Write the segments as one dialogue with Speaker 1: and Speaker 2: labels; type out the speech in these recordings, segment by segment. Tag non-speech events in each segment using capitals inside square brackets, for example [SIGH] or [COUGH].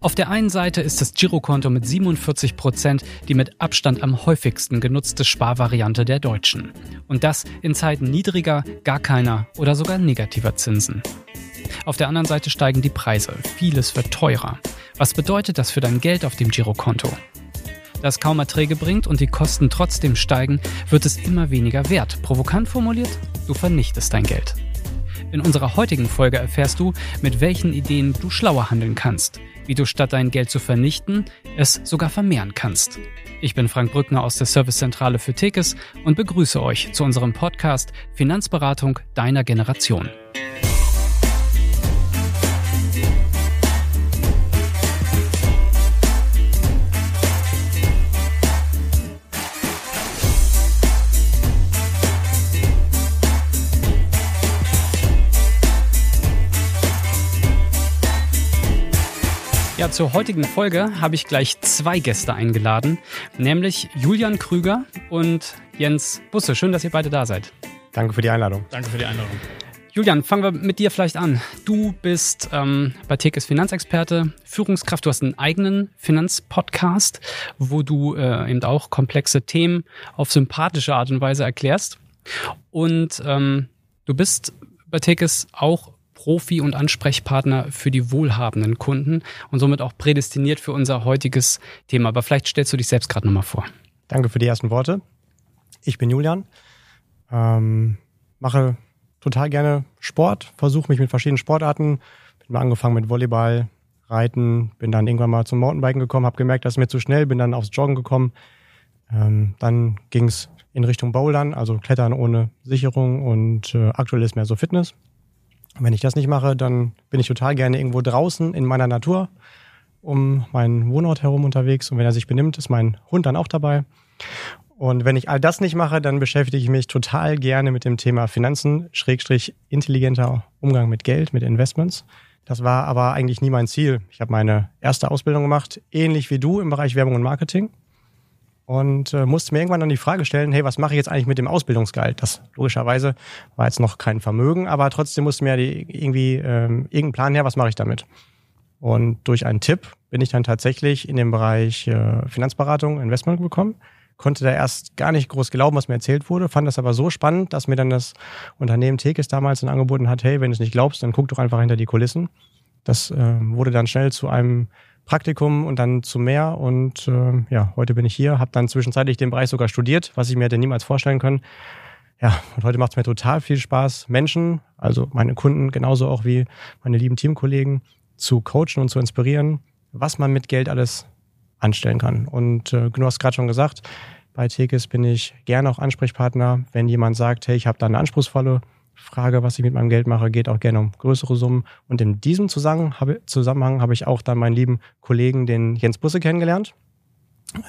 Speaker 1: Auf der einen Seite ist das Girokonto mit 47 Prozent die mit Abstand am häufigsten genutzte Sparvariante der Deutschen. Und das in Zeiten niedriger, gar keiner oder sogar negativer Zinsen. Auf der anderen Seite steigen die Preise. Vieles wird teurer. Was bedeutet das für dein Geld auf dem Girokonto? Da es kaum Erträge bringt und die Kosten trotzdem steigen, wird es immer weniger wert. Provokant formuliert, du vernichtest dein Geld. In unserer heutigen Folge erfährst du, mit welchen Ideen du schlauer handeln kannst, wie du statt dein Geld zu vernichten, es sogar vermehren kannst. Ich bin Frank Brückner aus der Servicezentrale für Tekes und begrüße euch zu unserem Podcast Finanzberatung deiner Generation. Ja, zur heutigen Folge habe ich gleich zwei Gäste eingeladen, nämlich Julian Krüger und Jens Busse. Schön, dass ihr beide da seid.
Speaker 2: Danke für die Einladung.
Speaker 3: Danke für die Einladung.
Speaker 1: Julian, fangen wir mit dir vielleicht an. Du bist ähm, bei Tekes Finanzexperte, Führungskraft. Du hast einen eigenen Finanzpodcast, wo du äh, eben auch komplexe Themen auf sympathische Art und Weise erklärst. Und ähm, du bist bei Tekes auch Profi und Ansprechpartner für die wohlhabenden Kunden und somit auch prädestiniert für unser heutiges Thema. Aber vielleicht stellst du dich selbst gerade nochmal vor.
Speaker 2: Danke für die ersten Worte. Ich bin Julian, ähm, mache total gerne Sport, versuche mich mit verschiedenen Sportarten. Bin mal angefangen mit Volleyball, Reiten, bin dann irgendwann mal zum Mountainbiken gekommen, habe gemerkt, das ist mir zu schnell, bin dann aufs Joggen gekommen. Ähm, dann ging es in Richtung Bouldern, also Klettern ohne Sicherung und äh, aktuell ist mehr so Fitness. Wenn ich das nicht mache, dann bin ich total gerne irgendwo draußen in meiner Natur um meinen Wohnort herum unterwegs. Und wenn er sich benimmt, ist mein Hund dann auch dabei. Und wenn ich all das nicht mache, dann beschäftige ich mich total gerne mit dem Thema Finanzen, Schrägstrich intelligenter Umgang mit Geld, mit Investments. Das war aber eigentlich nie mein Ziel. Ich habe meine erste Ausbildung gemacht, ähnlich wie du im Bereich Werbung und Marketing und äh, musste mir irgendwann dann die Frage stellen, hey, was mache ich jetzt eigentlich mit dem Ausbildungsgehalt? Das logischerweise war jetzt noch kein Vermögen, aber trotzdem musste mir die, irgendwie ähm, irgendein Plan her, was mache ich damit? Und durch einen Tipp bin ich dann tatsächlich in den Bereich äh, Finanzberatung, Investment gekommen. Konnte da erst gar nicht groß glauben, was mir erzählt wurde, fand das aber so spannend, dass mir dann das Unternehmen Tekes damals dann angeboten hat, hey, wenn du es nicht glaubst, dann guck doch einfach hinter die Kulissen. Das äh, wurde dann schnell zu einem Praktikum und dann zu mehr. Und äh, ja, heute bin ich hier, habe dann zwischenzeitlich den Bereich sogar studiert, was ich mir hätte niemals vorstellen können. Ja, und heute macht es mir total viel Spaß, Menschen, also meine Kunden genauso auch wie meine lieben Teamkollegen, zu coachen und zu inspirieren, was man mit Geld alles anstellen kann. Und äh, du hast gerade schon gesagt, bei Tekes bin ich gerne auch Ansprechpartner, wenn jemand sagt, hey, ich habe da eine anspruchsvolle Frage, was ich mit meinem Geld mache, geht auch gerne um größere Summen. Und in diesem Zusammenhang habe, ich auch dann meinen lieben Kollegen, den Jens Busse, kennengelernt,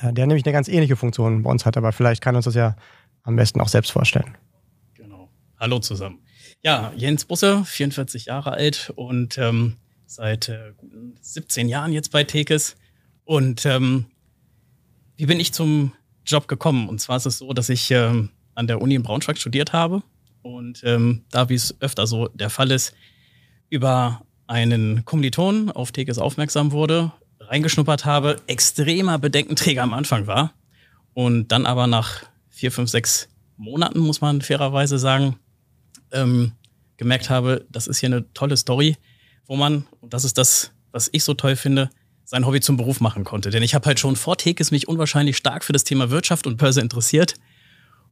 Speaker 2: äh, der nämlich eine ganz ähnliche Funktion bei uns hat, aber vielleicht kann uns das ja am besten auch selbst vorstellen.
Speaker 3: Genau. Hallo zusammen. Ja, Jens Busse, 44 Jahre alt und ähm, seit äh, 17 Jahren jetzt bei Tekes. Und ähm, wie bin ich zum Job gekommen? Und zwar ist es so, dass ich ähm, an der Uni in Braunschweig studiert habe und ähm, da, wie es öfter so der Fall ist, über einen Kommiliton auf Tekes aufmerksam wurde, reingeschnuppert habe, extremer Bedenkenträger am Anfang war und dann aber nach vier, fünf, sechs Monaten, muss man fairerweise sagen, ähm, gemerkt habe, das ist hier eine tolle Story, wo man, und das ist das, was ich so toll finde, sein Hobby zum Beruf machen konnte. Denn ich habe halt schon vor Tekes mich unwahrscheinlich stark für das Thema Wirtschaft und Börse interessiert.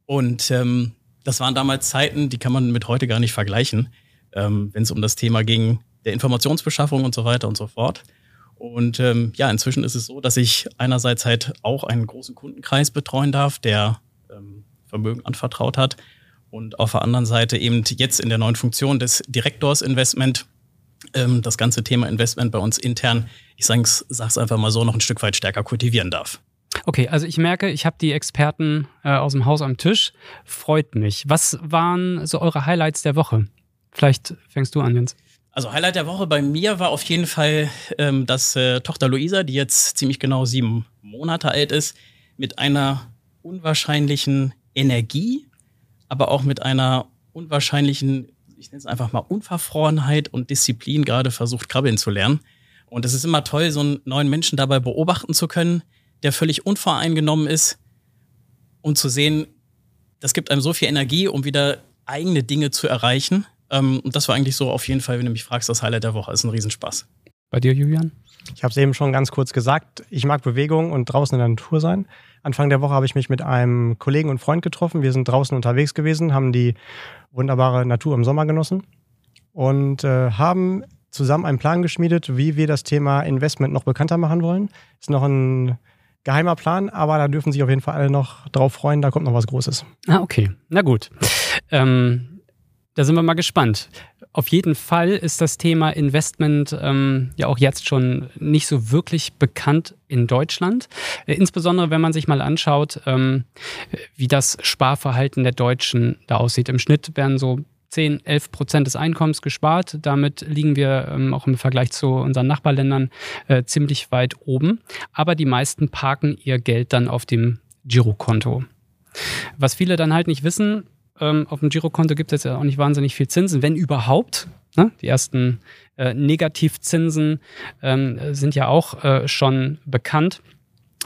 Speaker 3: Und ähm, das waren damals Zeiten, die kann man mit heute gar nicht vergleichen, ähm, wenn es um das Thema ging, der Informationsbeschaffung und so weiter und so fort. Und ähm, ja, inzwischen ist es so, dass ich einerseits halt auch einen großen Kundenkreis betreuen darf, der ähm, Vermögen anvertraut hat. Und auf der anderen Seite eben jetzt in der neuen Funktion des Direktors Investment ähm, das ganze Thema Investment bei uns intern, ich sage es einfach mal so, noch ein Stück weit stärker kultivieren darf.
Speaker 1: Okay, also ich merke, ich habe die Experten äh, aus dem Haus am Tisch. Freut mich. Was waren so eure Highlights der Woche? Vielleicht fängst du an, Jens.
Speaker 3: Also Highlight der Woche bei mir war auf jeden Fall, ähm, dass äh, Tochter Luisa, die jetzt ziemlich genau sieben Monate alt ist, mit einer unwahrscheinlichen Energie, aber auch mit einer unwahrscheinlichen, ich nenne es einfach mal Unverfrorenheit und Disziplin gerade versucht, krabbeln zu lernen Und es ist immer toll, so einen neuen Menschen dabei beobachten zu können, der völlig unvoreingenommen ist und zu sehen, das gibt einem so viel Energie, um wieder eigene Dinge zu erreichen. Ähm, und das war eigentlich so auf jeden Fall, wenn du mich fragst, das Highlight der Woche. Das ist ein Riesenspaß.
Speaker 1: Bei dir, Julian?
Speaker 2: Ich habe es eben schon ganz kurz gesagt. Ich mag Bewegung und draußen in der Natur sein. Anfang der Woche habe ich mich mit einem Kollegen und Freund getroffen. Wir sind draußen unterwegs gewesen, haben die wunderbare Natur im Sommer genossen und äh, haben zusammen einen Plan geschmiedet, wie wir das Thema Investment noch bekannter machen wollen. Ist noch ein geheimer Plan, aber da dürfen sich auf jeden Fall alle noch drauf freuen. Da kommt noch was Großes.
Speaker 1: Ah, okay. Na gut. Ähm, da sind wir mal gespannt. Auf jeden Fall ist das Thema Investment ähm, ja auch jetzt schon nicht so wirklich bekannt in Deutschland. Äh, insbesondere wenn man sich mal anschaut, ähm, wie das Sparverhalten der Deutschen da aussieht. Im Schnitt werden so 10, 11 Prozent des Einkommens gespart. Damit liegen wir ähm, auch im Vergleich zu unseren Nachbarländern äh, ziemlich weit oben. Aber die meisten parken ihr Geld dann auf dem Girokonto. Was viele dann halt nicht wissen, ähm, auf dem Girokonto gibt es ja auch nicht wahnsinnig viel Zinsen, wenn überhaupt. Ne? Die ersten äh, Negativzinsen ähm, sind ja auch äh, schon bekannt.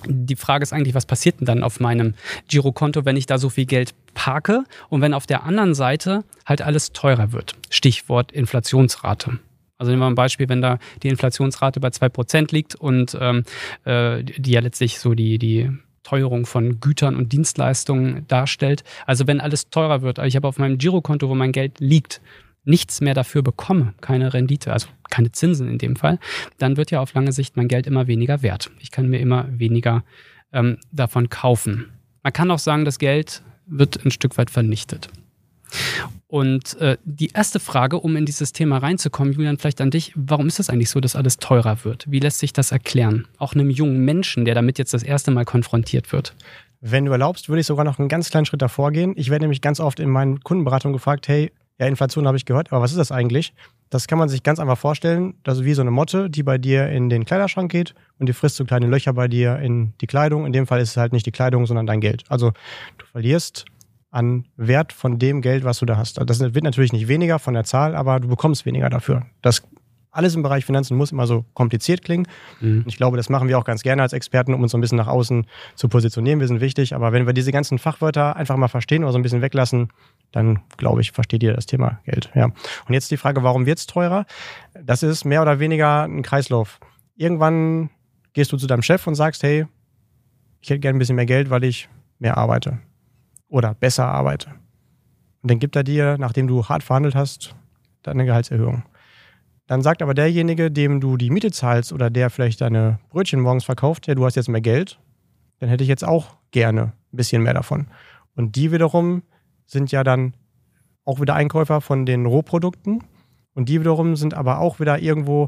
Speaker 1: Die Frage ist eigentlich, was passiert denn dann auf meinem Girokonto, wenn ich da so viel Geld parke und wenn auf der anderen Seite halt alles teurer wird? Stichwort Inflationsrate. Also nehmen wir ein Beispiel, wenn da die Inflationsrate bei 2% liegt und ähm, äh, die ja letztlich so die, die Teuerung von Gütern und Dienstleistungen darstellt. Also wenn alles teurer wird, ich habe auf meinem Girokonto, wo mein Geld liegt, nichts mehr dafür bekomme, keine Rendite, also keine Zinsen in dem Fall, dann wird ja auf lange Sicht mein Geld immer weniger wert. Ich kann mir immer weniger ähm, davon kaufen. Man kann auch sagen, das Geld wird ein Stück weit vernichtet. Und äh, die erste Frage, um in dieses Thema reinzukommen, Julian, vielleicht an dich, warum ist das eigentlich so, dass alles teurer wird? Wie lässt sich das erklären? Auch einem jungen Menschen, der damit jetzt das erste Mal konfrontiert wird.
Speaker 2: Wenn du erlaubst, würde ich sogar noch einen ganz kleinen Schritt davor gehen. Ich werde nämlich ganz oft in meinen Kundenberatungen gefragt, hey, ja, Inflation habe ich gehört, aber was ist das eigentlich? Das kann man sich ganz einfach vorstellen. Das ist wie so eine Motte, die bei dir in den Kleiderschrank geht und die frisst so kleine Löcher bei dir in die Kleidung. In dem Fall ist es halt nicht die Kleidung, sondern dein Geld. Also du verlierst an Wert von dem Geld, was du da hast. Das wird natürlich nicht weniger von der Zahl, aber du bekommst weniger dafür. Das alles im Bereich Finanzen muss immer so kompliziert klingen. Mhm. Ich glaube, das machen wir auch ganz gerne als Experten, um uns so ein bisschen nach außen zu positionieren. Wir sind wichtig, aber wenn wir diese ganzen Fachwörter einfach mal verstehen oder so ein bisschen weglassen, dann glaube ich, versteht ihr das Thema Geld. Ja. Und jetzt die Frage, warum wird es teurer? Das ist mehr oder weniger ein Kreislauf. Irgendwann gehst du zu deinem Chef und sagst, hey, ich hätte gerne ein bisschen mehr Geld, weil ich mehr arbeite oder besser arbeite. Und dann gibt er dir, nachdem du hart verhandelt hast, deine Gehaltserhöhung. Dann sagt aber derjenige, dem du die Miete zahlst oder der vielleicht deine Brötchen morgens verkauft, ja, du hast jetzt mehr Geld, dann hätte ich jetzt auch gerne ein bisschen mehr davon. Und die wiederum sind ja dann auch wieder Einkäufer von den Rohprodukten. Und die wiederum sind aber auch wieder irgendwo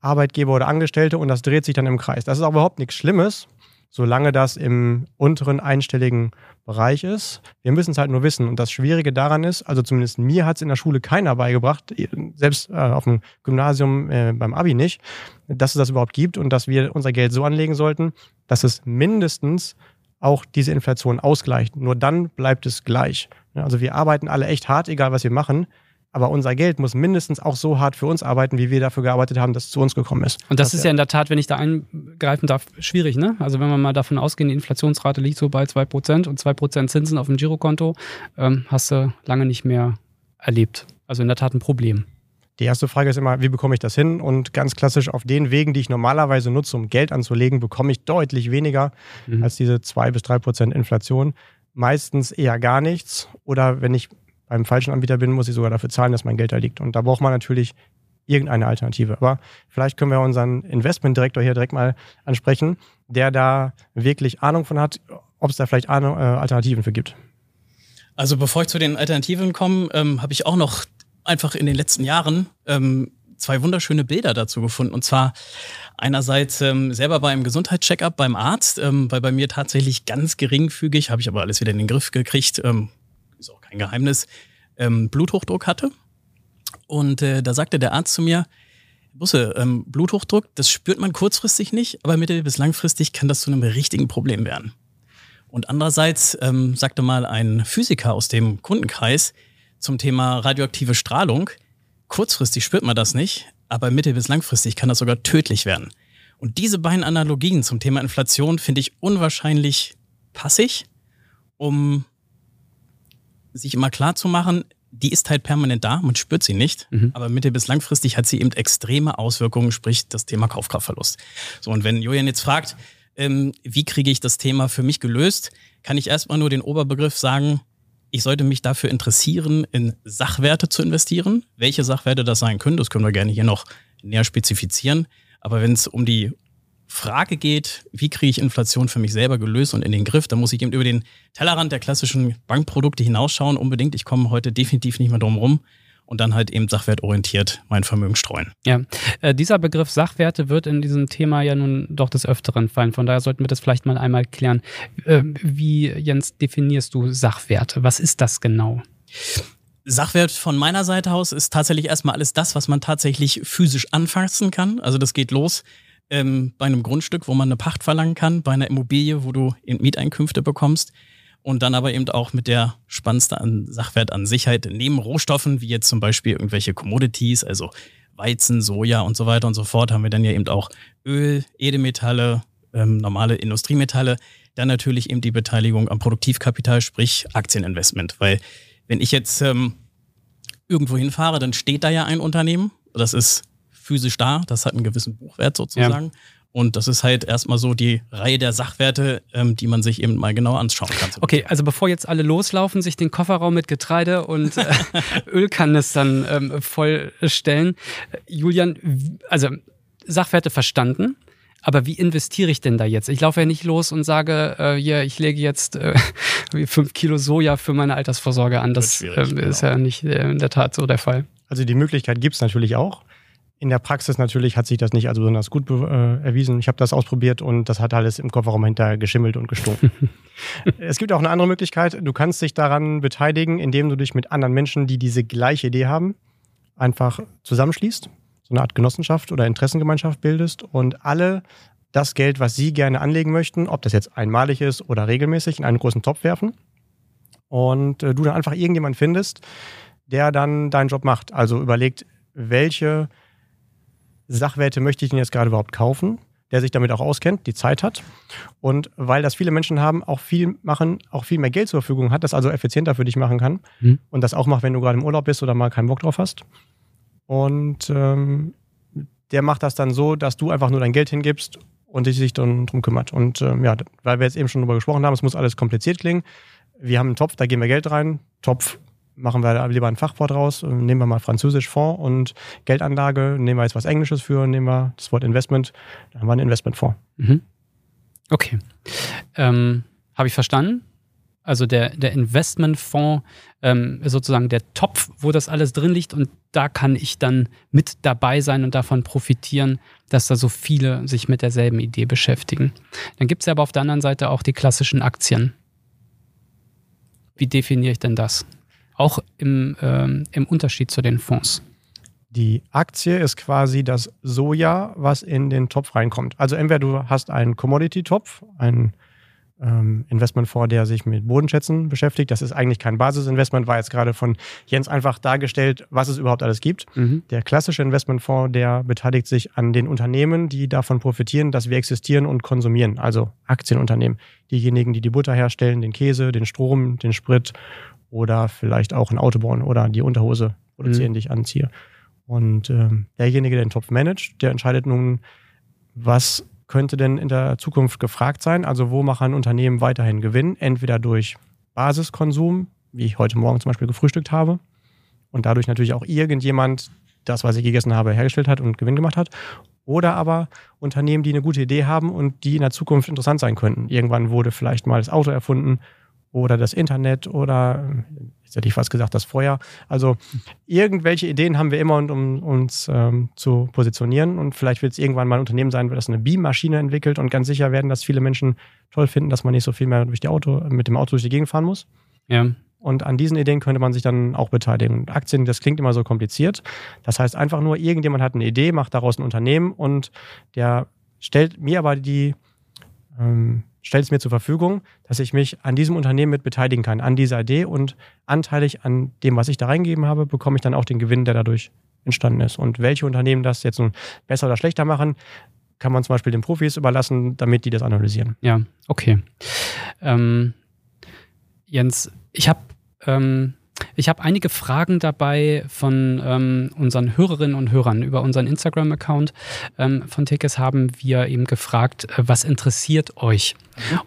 Speaker 2: Arbeitgeber oder Angestellte und das dreht sich dann im Kreis. Das ist auch überhaupt nichts Schlimmes, solange das im unteren einstelligen Bereich ist. Wir müssen es halt nur wissen. Und das Schwierige daran ist, also zumindest mir hat es in der Schule keiner beigebracht, selbst äh, auf dem Gymnasium äh, beim Abi nicht, dass es das überhaupt gibt und dass wir unser Geld so anlegen sollten, dass es mindestens auch diese Inflation ausgleicht. Nur dann bleibt es gleich. Also wir arbeiten alle echt hart, egal was wir machen. Aber unser Geld muss mindestens auch so hart für uns arbeiten, wie wir dafür gearbeitet haben, dass es zu uns gekommen ist.
Speaker 1: Und das, das ist ja in der Tat, wenn ich da eingreifen darf, schwierig. Ne? Also wenn wir mal davon ausgehen, die Inflationsrate liegt so bei 2% und 2% Zinsen auf dem Girokonto, ähm, hast du lange nicht mehr erlebt. Also in der Tat ein Problem.
Speaker 2: Die erste Frage ist immer, wie bekomme ich das hin? Und ganz klassisch auf den Wegen, die ich normalerweise nutze, um Geld anzulegen, bekomme ich deutlich weniger mhm. als diese 2 bis 3 Prozent Inflation. Meistens eher gar nichts. Oder wenn ich beim falschen Anbieter bin, muss ich sogar dafür zahlen, dass mein Geld da liegt. Und da braucht man natürlich irgendeine Alternative. Aber vielleicht können wir unseren Investmentdirektor hier direkt mal ansprechen, der da wirklich Ahnung von hat, ob es da vielleicht äh, Alternativen für gibt.
Speaker 3: Also bevor ich zu den Alternativen komme, ähm, habe ich auch noch einfach in den letzten Jahren ähm, zwei wunderschöne Bilder dazu gefunden. Und zwar einerseits ähm, selber beim Gesundheitscheckup beim Arzt, ähm, weil bei mir tatsächlich ganz geringfügig, habe ich aber alles wieder in den Griff gekriegt, ähm, ist auch kein Geheimnis, ähm, Bluthochdruck hatte. Und äh, da sagte der Arzt zu mir, Busse, ähm, Bluthochdruck, das spürt man kurzfristig nicht, aber mittel- bis langfristig kann das zu einem richtigen Problem werden. Und andererseits ähm, sagte mal ein Physiker aus dem Kundenkreis zum Thema radioaktive Strahlung, kurzfristig spürt man das nicht, aber mittel- bis langfristig kann das sogar tödlich werden. Und diese beiden Analogien zum Thema Inflation finde ich unwahrscheinlich passig, um sich immer klar zu machen, die ist halt permanent da, man spürt sie nicht, mhm. aber mittel- bis langfristig hat sie eben extreme Auswirkungen, sprich das Thema Kaufkraftverlust. So, und wenn Julian jetzt fragt, ähm, wie kriege ich das Thema für mich gelöst, kann ich erstmal nur den Oberbegriff sagen, ich sollte mich dafür interessieren, in Sachwerte zu investieren. Welche Sachwerte das sein können, das können wir gerne hier noch näher spezifizieren. Aber wenn es um die Frage geht, wie kriege ich Inflation für mich selber gelöst und in den Griff, dann muss ich eben über den Tellerrand der klassischen Bankprodukte hinausschauen. Unbedingt. Ich komme heute definitiv nicht mehr drum rum und dann halt eben sachwertorientiert mein Vermögen streuen.
Speaker 1: Ja, äh, dieser Begriff Sachwerte wird in diesem Thema ja nun doch des Öfteren fallen. Von daher sollten wir das vielleicht mal einmal klären. Äh, wie, Jens, definierst du Sachwerte? Was ist das genau?
Speaker 3: Sachwert von meiner Seite aus ist tatsächlich erstmal alles das, was man tatsächlich physisch anfassen kann. Also das geht los ähm, bei einem Grundstück, wo man eine Pacht verlangen kann, bei einer Immobilie, wo du Mieteinkünfte bekommst und dann aber eben auch mit der spannendste an Sachwert an Sicherheit neben Rohstoffen, wie jetzt zum Beispiel irgendwelche Commodities, also Weizen, Soja und so weiter und so fort, haben wir dann ja eben auch Öl, Edelmetalle, ähm, normale Industriemetalle, dann natürlich eben die Beteiligung am Produktivkapital, sprich Aktieninvestment. Weil wenn ich jetzt ähm, irgendwo hinfahre, dann steht da ja ein Unternehmen, das ist physisch da, das hat einen gewissen Buchwert sozusagen. Ja. Und das ist halt erstmal so die Reihe der Sachwerte, ähm, die man sich eben mal genau anschauen kann.
Speaker 1: Okay, also bevor jetzt alle loslaufen, sich den Kofferraum mit Getreide und äh, [LAUGHS] Ölkanistern ähm, vollstellen. Julian, also Sachwerte verstanden. Aber wie investiere ich denn da jetzt? Ich laufe ja nicht los und sage, äh, ja, ich lege jetzt äh, fünf Kilo Soja für meine Altersvorsorge an. Das äh, ist genau. ja nicht äh, in der Tat so der Fall.
Speaker 2: Also die Möglichkeit gibt es natürlich auch. In der Praxis natürlich hat sich das nicht als besonders gut äh, erwiesen. Ich habe das ausprobiert und das hat alles im Kofferraum hinterher geschimmelt und gestunken. [LAUGHS] es gibt auch eine andere Möglichkeit. Du kannst dich daran beteiligen, indem du dich mit anderen Menschen, die diese gleiche Idee haben, einfach zusammenschließt, so eine Art Genossenschaft oder Interessengemeinschaft bildest und alle das Geld, was sie gerne anlegen möchten, ob das jetzt einmalig ist oder regelmäßig, in einen großen Topf werfen. Und äh, du dann einfach irgendjemand findest, der dann deinen Job macht. Also überlegt, welche Sachwerte möchte ich denn jetzt gerade überhaupt kaufen, der sich damit auch auskennt, die Zeit hat. Und weil das viele Menschen haben, auch viel machen, auch viel mehr Geld zur Verfügung hat, das also effizienter für dich machen kann. Mhm. Und das auch macht, wenn du gerade im Urlaub bist oder mal keinen Bock drauf hast. Und ähm, der macht das dann so, dass du einfach nur dein Geld hingibst und sich dann drum kümmert. Und ähm, ja, weil wir jetzt eben schon drüber gesprochen haben, es muss alles kompliziert klingen. Wir haben einen Topf, da geben wir Geld rein. Topf machen wir lieber ein Fachwort raus, nehmen wir mal Französisch Fonds und Geldanlage, nehmen wir jetzt was Englisches für, nehmen wir das Wort Investment, dann haben wir ein Investmentfonds. Mhm.
Speaker 1: Okay. Ähm, Habe ich verstanden? Also der, der Investmentfonds ähm, ist sozusagen der Topf, wo das alles drin liegt und da kann ich dann mit dabei sein und davon profitieren, dass da so viele sich mit derselben Idee beschäftigen. Dann gibt es ja aber auf der anderen Seite auch die klassischen Aktien. Wie definiere ich denn das? Auch im, ähm, im Unterschied zu den Fonds.
Speaker 2: Die Aktie ist quasi das Soja, was in den Topf reinkommt. Also entweder du hast einen Commodity-Topf, einen ähm, Investmentfonds, der sich mit Bodenschätzen beschäftigt. Das ist eigentlich kein Basisinvestment, war jetzt gerade von Jens einfach dargestellt, was es überhaupt alles gibt. Mhm. Der klassische Investmentfonds, der beteiligt sich an den Unternehmen, die davon profitieren, dass wir existieren und konsumieren. Also Aktienunternehmen. Diejenigen, die die Butter herstellen, den Käse, den Strom, den Sprit oder vielleicht auch ein Auto bauen oder die Unterhose produzieren, mhm. die ich anziehe. Und ähm, derjenige, der den Topf managt, der entscheidet nun, was könnte denn in der Zukunft gefragt sein? Also wo machen Unternehmen weiterhin Gewinn? Entweder durch Basiskonsum, wie ich heute Morgen zum Beispiel gefrühstückt habe, und dadurch natürlich auch irgendjemand das, was ich gegessen habe, hergestellt hat und Gewinn gemacht hat. Oder aber Unternehmen, die eine gute Idee haben und die in der Zukunft interessant sein könnten. Irgendwann wurde vielleicht mal das Auto erfunden oder das Internet oder, jetzt hätte ich fast gesagt, das Feuer. Also irgendwelche Ideen haben wir immer, um uns ähm, zu positionieren. Und vielleicht wird es irgendwann mal ein Unternehmen sein, das eine Beammaschine entwickelt. Und ganz sicher werden das viele Menschen toll finden, dass man nicht so viel mehr durch die Auto, mit dem Auto durch die Gegend fahren muss. Ja. Und an diesen Ideen könnte man sich dann auch beteiligen. Und Aktien, das klingt immer so kompliziert. Das heißt einfach nur, irgendjemand hat eine Idee, macht daraus ein Unternehmen und der stellt mir aber die ähm, stellt es mir zur Verfügung, dass ich mich an diesem Unternehmen mit beteiligen kann, an dieser Idee und anteilig an dem, was ich da reingegeben habe, bekomme ich dann auch den Gewinn, der dadurch entstanden ist. Und welche Unternehmen das jetzt nun besser oder schlechter machen, kann man zum Beispiel den Profis überlassen, damit die das analysieren.
Speaker 1: Ja, okay. Ähm, Jens, ich habe ähm, ich habe einige Fragen dabei von ähm, unseren Hörerinnen und Hörern. Über unseren Instagram-Account ähm, von Tickets haben wir eben gefragt, äh, was interessiert euch?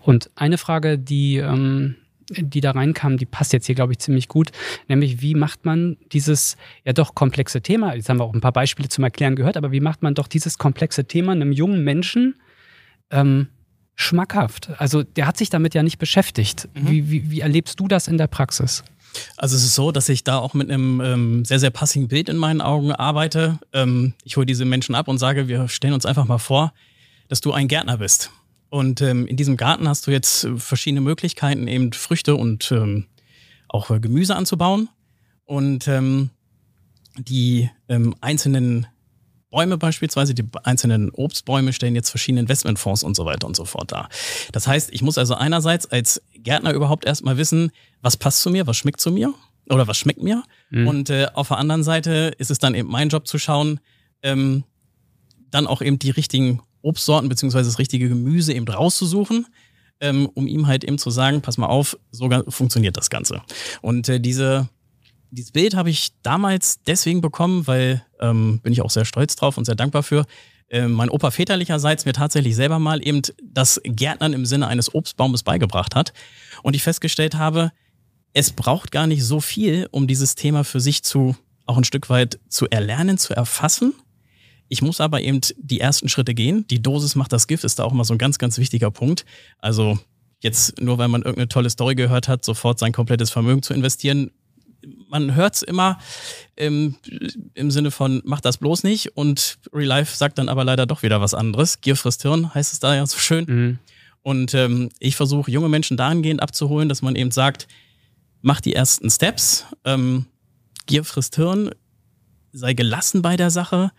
Speaker 1: Und eine Frage, die, ähm, die da reinkam, die passt jetzt hier, glaube ich, ziemlich gut. Nämlich, wie macht man dieses ja doch komplexe Thema, jetzt haben wir auch ein paar Beispiele zum Erklären gehört, aber wie macht man doch dieses komplexe Thema einem jungen Menschen ähm, schmackhaft? Also der hat sich damit ja nicht beschäftigt. Mhm. Wie, wie, wie erlebst du das in der Praxis?
Speaker 3: Also es ist so, dass ich da auch mit einem ähm, sehr, sehr passigen Bild in meinen Augen arbeite. Ähm, ich hole diese Menschen ab und sage, wir stellen uns einfach mal vor, dass du ein Gärtner bist. Und ähm, in diesem Garten hast du jetzt verschiedene Möglichkeiten, eben Früchte und ähm, auch äh, Gemüse anzubauen. Und ähm, die ähm, einzelnen Bäume beispielsweise, die einzelnen Obstbäume stellen jetzt verschiedene Investmentfonds und so weiter und so fort dar. Das heißt, ich muss also einerseits als Gärtner überhaupt erstmal wissen, was passt zu mir, was schmeckt zu mir oder was schmeckt mir. Mhm. Und äh, auf der anderen Seite ist es dann eben mein Job zu schauen, ähm, dann auch eben die richtigen Obstsorten beziehungsweise das richtige Gemüse eben rauszusuchen, ähm, um ihm halt eben zu sagen, pass mal auf, so funktioniert das Ganze. Und äh, diese dieses Bild habe ich damals deswegen bekommen, weil ähm, bin ich auch sehr stolz drauf und sehr dankbar für. Äh, mein Opa väterlicherseits mir tatsächlich selber mal eben das Gärtnern im Sinne eines Obstbaumes beigebracht hat. Und ich festgestellt habe, es braucht gar nicht so viel, um dieses Thema für sich zu auch ein Stück weit zu erlernen, zu erfassen. Ich muss aber eben die ersten Schritte gehen. Die Dosis macht das Gift, ist da auch mal so ein ganz, ganz wichtiger Punkt. Also jetzt nur, weil man irgendeine tolle Story gehört hat, sofort sein komplettes Vermögen zu investieren, man hört es immer im, im Sinne von, mach das bloß nicht. Und Real Life sagt dann aber leider doch wieder was anderes. Gier frisst Hirn heißt es da ja so schön. Mhm. Und ähm, ich versuche junge Menschen dahingehend abzuholen, dass man eben sagt, mach die ersten Steps, ähm, Gier frisst Hirn, sei gelassen bei der Sache,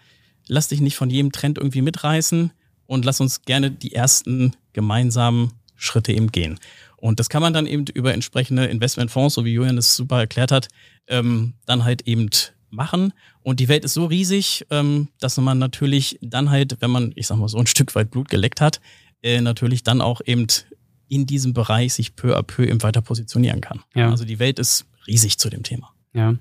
Speaker 3: lass dich nicht von jedem Trend irgendwie mitreißen und lass uns gerne die ersten gemeinsamen Schritte eben gehen. Und das kann man dann eben über entsprechende Investmentfonds, so wie Julian es super erklärt hat, ähm, dann halt eben machen. Und die Welt ist so riesig, ähm, dass man natürlich dann halt, wenn man, ich sag mal, so ein Stück weit Blut geleckt hat, äh, natürlich dann auch eben in diesem Bereich sich peu à peu eben weiter positionieren kann. Ja. Also die Welt ist riesig zu dem Thema.
Speaker 1: Ja.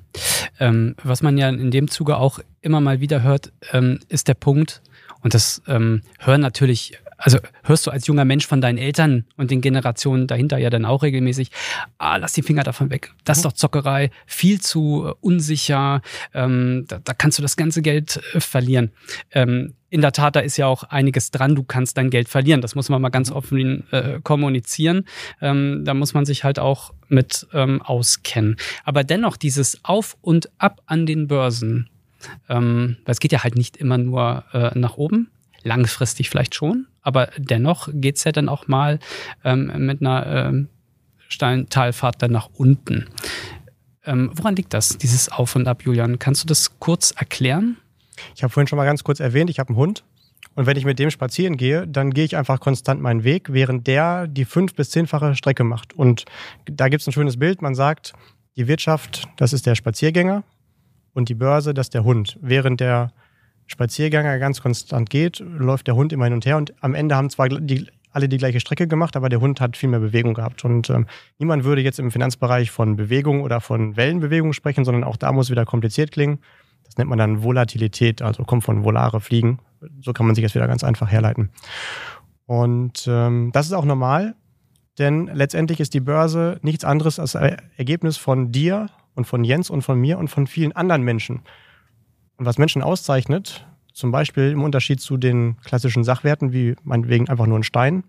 Speaker 1: Ähm, was man ja in dem Zuge auch immer mal wieder hört, ähm, ist der Punkt, und das ähm, hören natürlich also hörst du als junger Mensch von deinen Eltern und den Generationen dahinter ja dann auch regelmäßig, ah, lass die Finger davon weg. Das ist mhm. doch Zockerei, viel zu äh, unsicher, ähm, da, da, kannst du das ganze Geld äh, verlieren. Ähm, in der Tat, da ist ja auch einiges dran, du kannst dein Geld verlieren. Das muss man mal ganz offen äh, kommunizieren. Ähm, da muss man sich halt auch mit ähm, auskennen. Aber dennoch, dieses Auf und Ab an den Börsen, ähm, weil es geht ja halt nicht immer nur äh, nach oben, langfristig vielleicht schon, aber dennoch geht es ja dann auch mal ähm, mit einer ähm, steilen Talfahrt dann nach unten. Ähm, woran liegt das, dieses Auf und Ab, Julian? Kannst du das kurz erklären?
Speaker 2: Ich habe vorhin schon mal ganz kurz erwähnt, ich habe einen Hund. Und wenn ich mit dem spazieren gehe, dann gehe ich einfach konstant meinen Weg, während der die fünf- bis zehnfache Strecke macht. Und da gibt es ein schönes Bild. Man sagt, die Wirtschaft, das ist der Spaziergänger und die Börse, das ist der Hund. Während der Spaziergänger ganz konstant geht, läuft der Hund immer hin und her und am Ende haben zwar die, alle die gleiche Strecke gemacht, aber der Hund hat viel mehr Bewegung gehabt. Und ähm, niemand würde jetzt im Finanzbereich von Bewegung oder von Wellenbewegung sprechen, sondern auch da muss wieder kompliziert klingen. Das nennt man dann Volatilität, also kommt von volare Fliegen. So kann man sich das wieder ganz einfach herleiten. Und ähm, das ist auch normal, denn letztendlich ist die Börse nichts anderes als Ergebnis von dir und von Jens und von mir und von vielen anderen Menschen. Und was Menschen auszeichnet, zum Beispiel im Unterschied zu den klassischen Sachwerten, wie meinetwegen einfach nur ein Stein,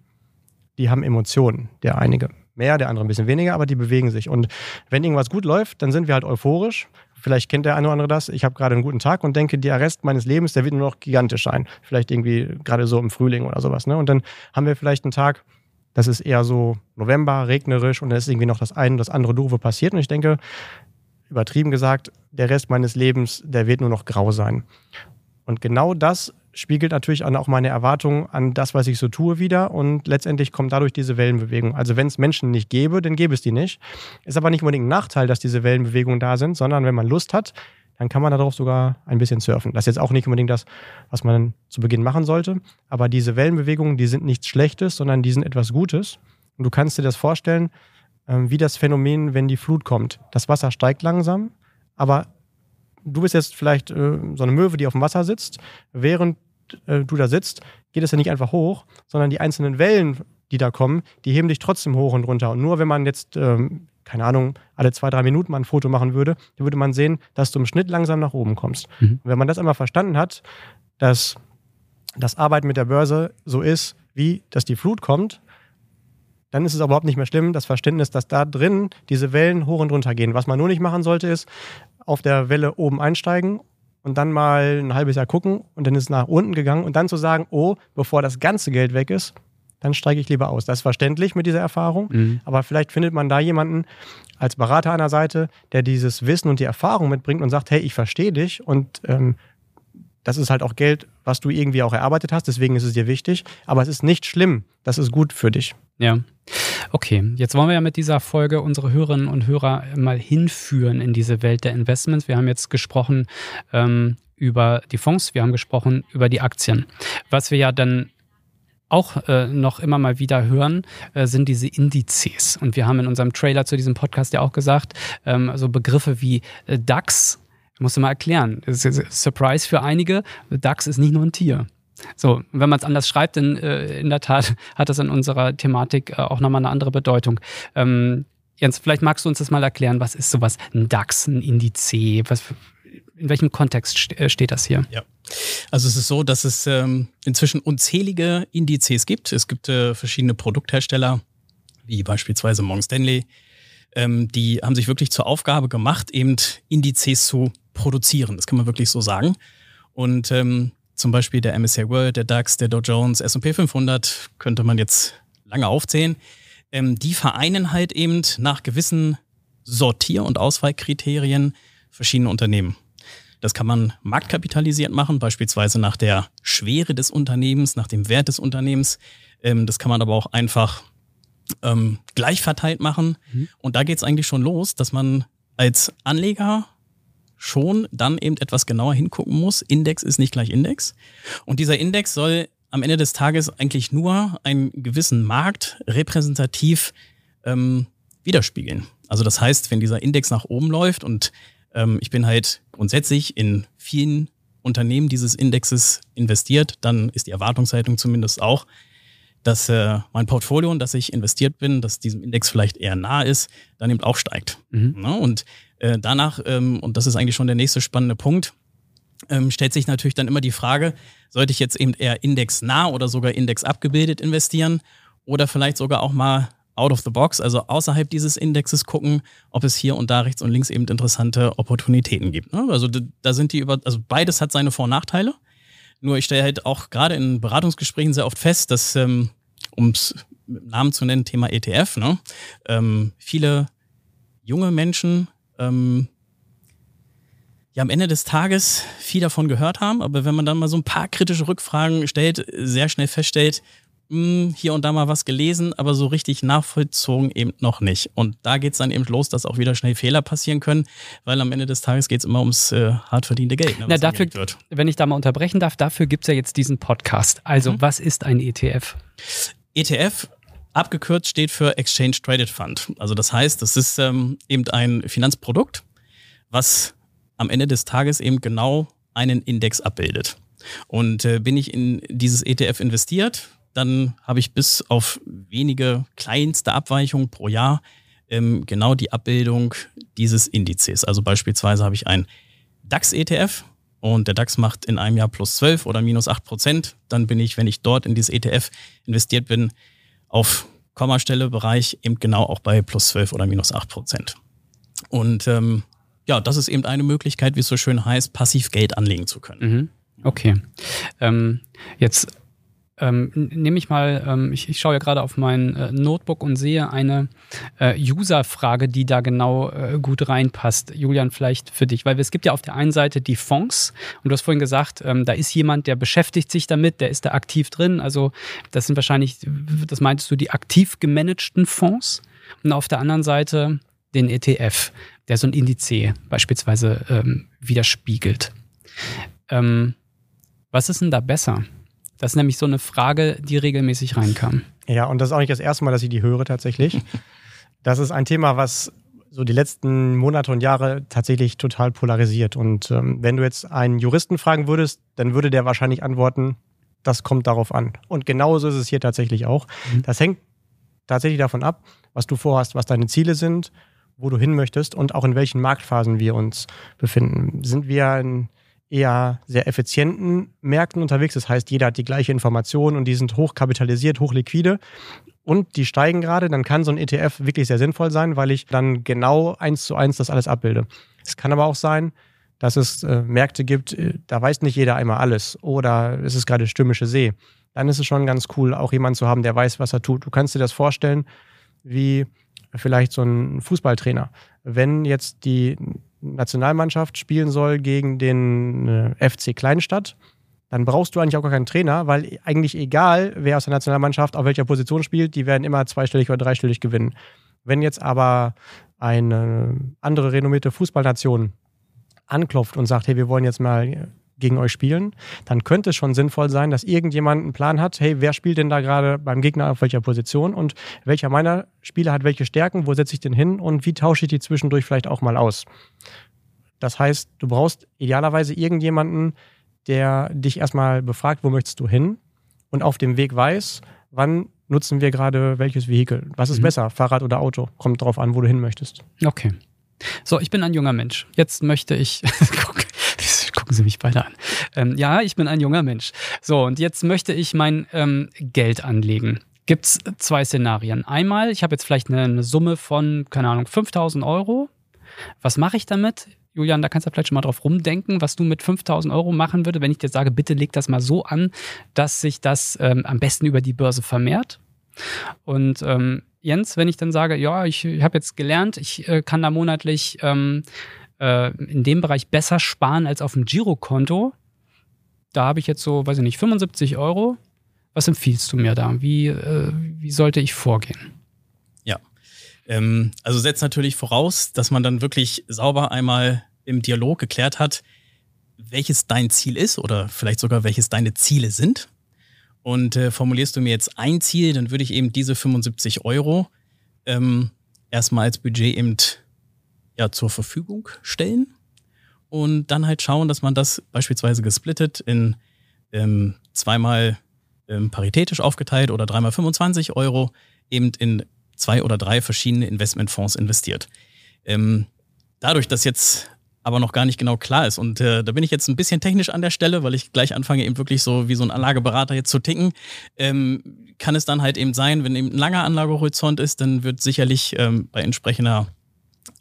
Speaker 2: die haben Emotionen. Der einige mehr, der andere ein bisschen weniger, aber die bewegen sich. Und wenn irgendwas gut läuft, dann sind wir halt euphorisch. Vielleicht kennt der eine oder andere das. Ich habe gerade einen guten Tag und denke, der Rest meines Lebens, der wird nur noch gigantisch sein. Vielleicht irgendwie gerade so im Frühling oder sowas. Ne? Und dann haben wir vielleicht einen Tag, das ist eher so November, regnerisch und da ist irgendwie noch das eine und das andere Doofe passiert. Und ich denke, übertrieben gesagt, der Rest meines Lebens, der wird nur noch grau sein. Und genau das spiegelt natürlich auch meine Erwartungen an das, was ich so tue, wieder. Und letztendlich kommt dadurch diese Wellenbewegung. Also wenn es Menschen nicht gäbe, dann gäbe es die nicht. Ist aber nicht unbedingt ein Nachteil, dass diese Wellenbewegungen da sind, sondern wenn man Lust hat, dann kann man darauf sogar ein bisschen surfen. Das ist jetzt auch nicht unbedingt das, was man zu Beginn machen sollte, aber diese Wellenbewegungen, die sind nichts Schlechtes, sondern die sind etwas Gutes. Und du kannst dir das vorstellen, wie das Phänomen, wenn die Flut kommt. Das Wasser steigt langsam, aber du bist jetzt vielleicht äh, so eine Möwe, die auf dem Wasser sitzt. Während äh, du da sitzt, geht es ja nicht einfach hoch, sondern die einzelnen Wellen, die da kommen, die heben dich trotzdem hoch und runter. Und nur wenn man jetzt, ähm, keine Ahnung, alle zwei, drei Minuten mal ein Foto machen würde, dann würde man sehen, dass du im Schnitt langsam nach oben kommst. Mhm. Wenn man das einmal verstanden hat, dass das Arbeiten mit der Börse so ist, wie dass die Flut kommt, dann ist es überhaupt nicht mehr schlimm, das Verständnis, dass da drin diese Wellen hoch und runter gehen. Was man nur nicht machen sollte, ist auf der Welle oben einsteigen und dann mal ein halbes Jahr gucken und dann ist es nach unten gegangen und dann zu sagen, oh, bevor das ganze Geld weg ist, dann steige ich lieber aus. Das ist verständlich mit dieser Erfahrung, mhm. aber vielleicht findet man da jemanden als Berater an der Seite, der dieses Wissen und die Erfahrung mitbringt und sagt, hey, ich verstehe dich und ähm, das ist halt auch Geld, was du irgendwie auch erarbeitet hast, deswegen ist es dir wichtig. Aber es ist nicht schlimm, das ist gut für dich.
Speaker 1: Ja. Okay, jetzt wollen wir ja mit dieser Folge unsere Hörerinnen und Hörer mal hinführen in diese Welt der Investments. Wir haben jetzt gesprochen ähm, über die Fonds, wir haben gesprochen über die Aktien. Was wir ja dann auch äh, noch immer mal wieder hören, äh, sind diese Indizes. Und wir haben in unserem Trailer zu diesem Podcast ja auch gesagt, ähm, so Begriffe wie äh, DAX Musst du mal erklären. Surprise für einige, DAX ist nicht nur ein Tier. So, wenn man es anders schreibt, dann äh, in der Tat [LAUGHS] hat das in unserer Thematik äh, auch nochmal eine andere Bedeutung. Ähm, Jens, vielleicht magst du uns das mal erklären, was ist sowas, ein DAX, ein Indiz, was, in welchem Kontext äh, steht das hier?
Speaker 3: Ja, also es ist so, dass es ähm, inzwischen unzählige Indizes gibt. Es gibt äh, verschiedene Produkthersteller, wie beispielsweise Morgan Stanley, ähm, die haben sich wirklich zur Aufgabe gemacht, eben Indizes zu produzieren. Das kann man wirklich so sagen. Und ähm, zum Beispiel der MSCI World, der DAX, der Dow Jones, S&P 500 könnte man jetzt lange aufzählen. Ähm, die vereinen halt eben nach gewissen Sortier- und Auswahlkriterien verschiedene Unternehmen. Das kann man marktkapitalisiert machen, beispielsweise nach der Schwere des Unternehmens, nach dem Wert des Unternehmens. Ähm, das kann man aber auch einfach ähm, gleich verteilt machen. Mhm. Und da geht es eigentlich schon los, dass man als Anleger schon dann eben etwas genauer hingucken muss. Index ist nicht gleich Index. Und dieser Index soll am Ende des Tages eigentlich nur einen gewissen Markt repräsentativ ähm, widerspiegeln. Also das heißt, wenn dieser Index nach oben läuft und ähm, ich bin halt grundsätzlich in vielen Unternehmen dieses Indexes investiert, dann ist die Erwartungshaltung zumindest auch, dass äh, mein Portfolio, in das ich investiert bin, das diesem Index vielleicht eher nah ist, dann eben auch steigt. Mhm. Ne? Und äh, danach, ähm, und das ist eigentlich schon der nächste spannende Punkt, ähm, stellt sich natürlich dann immer die Frage, sollte ich jetzt eben eher indexnah oder sogar indexabgebildet investieren oder vielleicht sogar auch mal out of the box, also außerhalb dieses Indexes gucken, ob es hier und da rechts und links eben interessante Opportunitäten gibt. Ne? Also da sind die über, also beides hat seine Vor- und Nachteile. Nur ich stelle halt auch gerade in Beratungsgesprächen sehr oft fest, dass, ähm, um es mit Namen zu nennen, Thema ETF, ne, ähm, viele junge Menschen ähm, ja am Ende des Tages viel davon gehört haben, aber wenn man dann mal so ein paar kritische Rückfragen stellt, sehr schnell feststellt, hm, hier und da mal was gelesen, aber so richtig nachvollzogen eben noch nicht. Und da geht es dann eben los, dass auch wieder schnell Fehler passieren können, weil am Ende des Tages geht es immer ums äh, hart verdiente Geld.
Speaker 1: Ne, Na, dafür, wenn ich da mal unterbrechen darf, dafür gibt es ja jetzt diesen Podcast. Also, mhm. was ist ein ETF?
Speaker 3: ETF abgekürzt steht für Exchange Traded Fund. Also das heißt, das ist ähm, eben ein Finanzprodukt, was am Ende des Tages eben genau einen Index abbildet. Und äh, bin ich in dieses ETF investiert, dann habe ich bis auf wenige kleinste Abweichungen pro Jahr ähm, genau die Abbildung dieses Indizes. Also beispielsweise habe ich ein DAX-ETF und der DAX macht in einem Jahr plus 12 oder minus 8 Prozent. Dann bin ich, wenn ich dort in dieses ETF investiert bin, auf Kommastelle-Bereich eben genau auch bei plus 12 oder minus 8 Prozent. Und ähm, ja, das ist eben eine Möglichkeit, wie es so schön heißt, passiv Geld anlegen zu können.
Speaker 1: Mhm. Okay. Ähm, jetzt ähm, nehme ich mal, ähm, ich, ich, schaue ja gerade auf mein äh, Notebook und sehe eine äh, User-Frage, die da genau äh, gut reinpasst. Julian, vielleicht für dich, weil es gibt ja auf der einen Seite die Fonds und du hast vorhin gesagt, ähm, da ist jemand, der beschäftigt sich damit, der ist da aktiv drin. Also das sind wahrscheinlich, das meintest du, die aktiv gemanagten Fonds. Und auf der anderen Seite den ETF, der so ein Indiz beispielsweise ähm, widerspiegelt. Ähm, was ist denn da besser? Das ist nämlich so eine Frage, die regelmäßig reinkam.
Speaker 2: Ja, und das ist auch nicht das erste Mal, dass ich die höre tatsächlich. [LAUGHS] Das ist ein Thema, was so die letzten Monate und Jahre tatsächlich total polarisiert. Und ähm, wenn du jetzt einen Juristen fragen würdest, dann würde der wahrscheinlich antworten, das kommt darauf an. Und genauso ist es hier tatsächlich auch. Mhm. Das hängt tatsächlich davon ab, was du vorhast, was deine Ziele sind, wo du hin möchtest und auch in welchen Marktphasen wir uns befinden. Sind wir in eher sehr effizienten Märkten unterwegs. Das heißt, jeder hat die gleiche Information und die sind hochkapitalisiert, hochliquide und die steigen gerade, dann kann so ein ETF wirklich sehr sinnvoll sein, weil ich dann genau eins zu eins das alles abbilde. Es kann aber auch sein, dass es äh, Märkte gibt, äh, da weiß nicht jeder einmal alles oder es ist gerade stürmische See. Dann ist es schon ganz cool, auch jemanden zu haben, der weiß, was er tut. Du kannst dir das vorstellen, wie vielleicht so ein Fußballtrainer. Wenn jetzt die Nationalmannschaft spielen soll gegen den äh, FC Kleinstadt, dann brauchst du eigentlich auch gar keinen Trainer, weil eigentlich egal, wer aus der Nationalmannschaft auf welcher Position spielt, die werden immer zweistellig oder dreistellig gewinnen. Wenn jetzt aber eine andere renommierte Fußballnation anklopft und sagt, hey, wir wollen jetzt mal gegen euch spielen, dann könnte es schon sinnvoll sein, dass irgendjemand einen Plan hat, hey, wer spielt denn da gerade beim Gegner auf welcher Position und welcher meiner Spieler hat welche Stärken, wo setze ich den hin und wie tausche ich die zwischendurch vielleicht auch mal aus. Das heißt, du brauchst idealerweise irgendjemanden, der dich erstmal befragt, wo möchtest du hin und auf dem Weg weiß, wann nutzen wir gerade welches Vehikel. Was ist mhm. besser, Fahrrad oder Auto? Kommt darauf an, wo du hin möchtest.
Speaker 1: Okay. So, ich bin ein junger Mensch. Jetzt möchte ich, [LAUGHS] gucken Sie mich beide an. Ähm, ja, ich bin ein junger Mensch. So, und jetzt möchte ich mein ähm, Geld anlegen. Gibt es zwei Szenarien. Einmal, ich habe jetzt vielleicht eine, eine Summe von, keine Ahnung, 5000 Euro. Was mache ich damit? Julian, da kannst du vielleicht schon mal drauf rumdenken, was du mit 5000 Euro machen würdest, wenn ich dir sage, bitte leg das mal so an, dass sich das ähm, am besten über die Börse vermehrt. Und ähm, Jens, wenn ich dann sage, ja, ich, ich habe jetzt gelernt, ich äh, kann da monatlich ähm, äh, in dem Bereich besser sparen als auf dem Girokonto, da habe ich jetzt so, weiß ich nicht, 75 Euro. Was empfiehlst du mir da? Wie, äh, wie sollte ich vorgehen?
Speaker 3: Ähm, also setzt natürlich voraus, dass man dann wirklich sauber einmal im Dialog geklärt hat, welches dein Ziel ist oder vielleicht sogar welches deine Ziele sind. Und äh, formulierst du mir jetzt ein Ziel, dann würde ich eben diese 75 Euro ähm, erstmal als Budget eben ja, zur Verfügung stellen und dann halt schauen, dass man das beispielsweise gesplittet in ähm, zweimal ähm, paritätisch aufgeteilt oder dreimal 25 Euro eben in zwei oder drei verschiedene Investmentfonds investiert. Ähm, dadurch, dass jetzt aber noch gar nicht genau klar ist. Und äh, da bin ich jetzt ein bisschen technisch an der Stelle, weil ich gleich anfange, eben wirklich so wie so ein Anlageberater jetzt zu ticken. Ähm, kann es dann halt eben sein, wenn eben ein langer Anlagehorizont ist, dann wird sicherlich ähm, bei entsprechender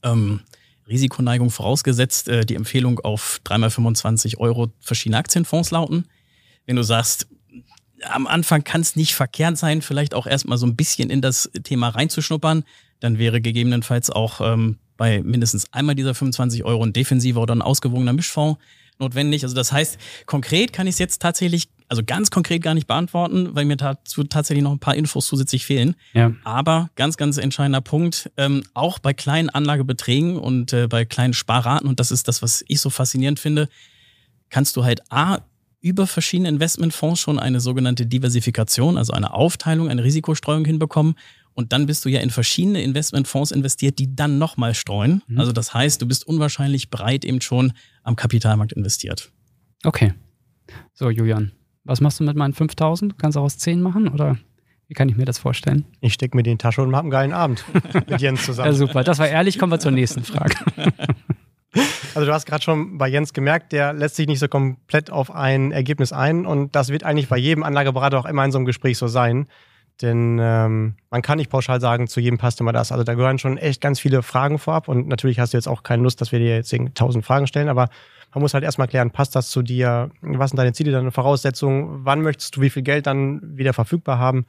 Speaker 3: ähm, Risikoneigung vorausgesetzt äh, die Empfehlung auf 3x25 Euro verschiedene Aktienfonds lauten. Wenn du sagst, am Anfang kann es nicht verkehrt sein, vielleicht auch erstmal so ein bisschen in das Thema reinzuschnuppern. Dann wäre gegebenenfalls auch ähm, bei mindestens einmal dieser 25 Euro ein defensiver oder ein ausgewogener Mischfonds notwendig. Also das heißt, konkret kann ich es jetzt tatsächlich, also ganz konkret gar nicht beantworten, weil mir dazu tatsächlich noch ein paar Infos zusätzlich fehlen. Ja. Aber ganz, ganz entscheidender Punkt, ähm, auch bei kleinen Anlagebeträgen und äh, bei kleinen Sparraten, und das ist das, was ich so faszinierend finde, kannst du halt A, über verschiedene Investmentfonds schon eine sogenannte Diversifikation, also eine Aufteilung, eine Risikostreuung hinbekommen. Und dann bist du ja in verschiedene Investmentfonds investiert, die dann nochmal streuen. Mhm. Also das heißt, du bist unwahrscheinlich breit eben schon am Kapitalmarkt investiert.
Speaker 1: Okay. So, Julian, was machst du mit meinen 5000? Kannst du auch aus 10 machen oder wie kann ich mir das vorstellen?
Speaker 2: Ich stecke mir die in die Tasche und mache einen geilen Abend [LAUGHS] mit Jens zusammen.
Speaker 1: Ja, super, das war ehrlich. Kommen wir zur nächsten Frage. [LAUGHS]
Speaker 2: Also du hast gerade schon bei Jens gemerkt, der lässt sich nicht so komplett auf ein Ergebnis ein und das wird eigentlich bei jedem Anlageberater auch immer in so einem Gespräch so sein. Denn ähm, man kann nicht pauschal sagen, zu jedem passt immer das. Also da gehören schon echt ganz viele Fragen vorab und natürlich hast du jetzt auch keine Lust, dass wir dir jetzt tausend Fragen stellen, aber man muss halt erstmal klären, passt das zu dir? Was sind deine Ziele, deine Voraussetzungen? Wann möchtest du wie viel Geld dann wieder verfügbar haben?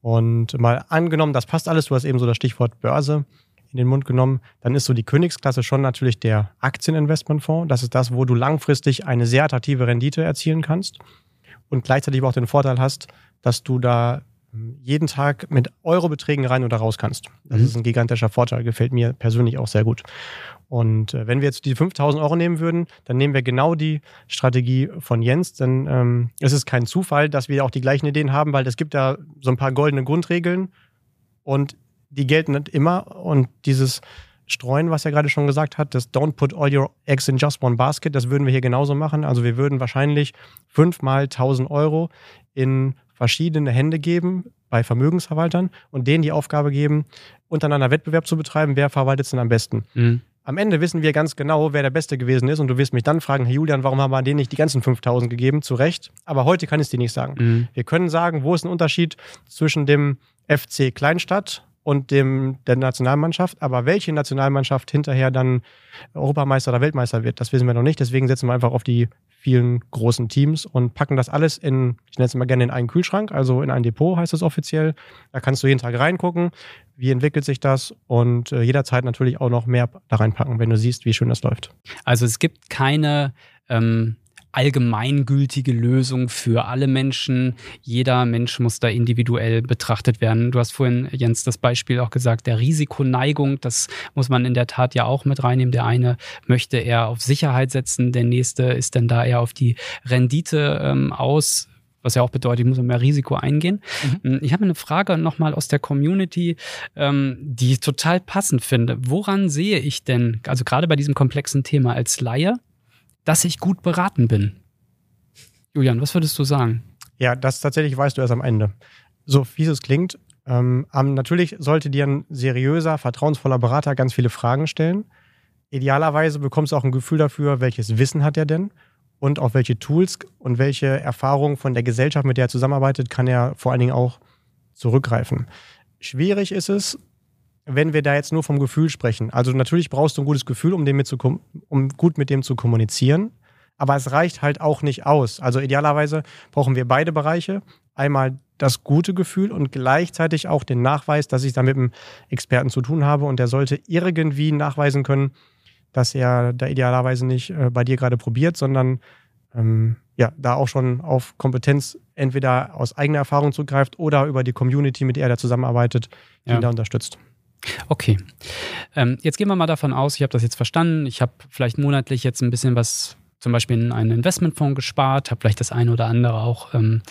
Speaker 2: Und mal angenommen, das passt alles, du hast eben so das Stichwort Börse in den Mund genommen, dann ist so die Königsklasse schon natürlich der Aktieninvestmentfonds. Das ist das, wo du langfristig eine sehr attraktive Rendite erzielen kannst und gleichzeitig auch den Vorteil hast, dass du da jeden Tag mit Eurobeträgen rein oder raus kannst. Das mhm. ist ein gigantischer Vorteil, gefällt mir persönlich auch sehr gut. Und äh, wenn wir jetzt die 5000 Euro nehmen würden, dann nehmen wir genau die Strategie von Jens, denn ähm, es ist kein Zufall, dass wir auch die gleichen Ideen haben, weil es gibt da so ein paar goldene Grundregeln und die gelten nicht immer und dieses Streuen, was er gerade schon gesagt hat, das Don't put all your eggs in just one basket, das würden wir hier genauso machen. Also wir würden wahrscheinlich fünfmal 1000 Euro in verschiedene Hände geben bei Vermögensverwaltern und denen die Aufgabe geben, untereinander Wettbewerb zu betreiben, wer verwaltet es denn am besten. Mhm. Am Ende wissen wir ganz genau, wer der Beste gewesen ist und du wirst mich dann fragen, Herr Julian, warum haben wir denen nicht die ganzen 5000 gegeben? Zu Recht. Aber heute kann ich es dir nicht sagen. Mhm. Wir können sagen, wo ist ein Unterschied zwischen dem FC Kleinstadt und dem, der Nationalmannschaft. Aber welche Nationalmannschaft hinterher dann Europameister oder Weltmeister wird, das wissen wir noch nicht. Deswegen setzen wir einfach auf die vielen großen Teams und packen das alles in, ich nenne es immer gerne in einen Kühlschrank, also in ein Depot heißt es offiziell. Da kannst du jeden Tag reingucken, wie entwickelt sich das und äh, jederzeit natürlich auch noch mehr da reinpacken, wenn du siehst, wie schön das läuft.
Speaker 1: Also es gibt keine ähm, allgemeingültige Lösung für alle Menschen. Jeder Mensch muss da individuell betrachtet werden. Du hast vorhin, Jens, das Beispiel auch gesagt, der Risikoneigung, das muss man in der Tat ja auch mit reinnehmen. Der eine möchte eher auf Sicherheit setzen, der nächste ist dann da eher auf die Rendite ähm, aus was ja auch bedeutet, ich muss mehr Risiko eingehen. Mhm. Ich habe eine Frage nochmal aus der Community, ähm, die ich total passend finde. Woran sehe ich denn, also gerade bei diesem komplexen Thema als Laie, dass ich gut beraten bin. Julian, was würdest du sagen?
Speaker 2: Ja, das tatsächlich weißt du erst am Ende. So fies es klingt. Ähm, natürlich sollte dir ein seriöser, vertrauensvoller Berater ganz viele Fragen stellen. Idealerweise bekommst du auch ein Gefühl dafür, welches Wissen hat er denn und auf welche Tools und welche Erfahrungen von der Gesellschaft, mit der er zusammenarbeitet, kann er vor allen Dingen auch zurückgreifen. Schwierig ist es, wenn wir da jetzt nur vom Gefühl sprechen. Also natürlich brauchst du ein gutes Gefühl, um, dem mit zu, um gut mit dem zu kommunizieren. Aber es reicht halt auch nicht aus. Also idealerweise brauchen wir beide Bereiche. Einmal das gute Gefühl und gleichzeitig auch den Nachweis, dass ich da mit einem Experten zu tun habe und der sollte irgendwie nachweisen können, dass er da idealerweise nicht äh, bei dir gerade probiert, sondern ähm, ja, da auch schon auf Kompetenz entweder aus eigener Erfahrung zugreift oder über die Community, mit der er da zusammenarbeitet, die ja. ihn da unterstützt.
Speaker 1: Okay. Ähm, jetzt gehen wir mal davon aus, ich habe das jetzt verstanden. Ich habe vielleicht monatlich jetzt ein bisschen was, zum Beispiel in einen Investmentfonds gespart, habe vielleicht das eine oder andere auch ähm,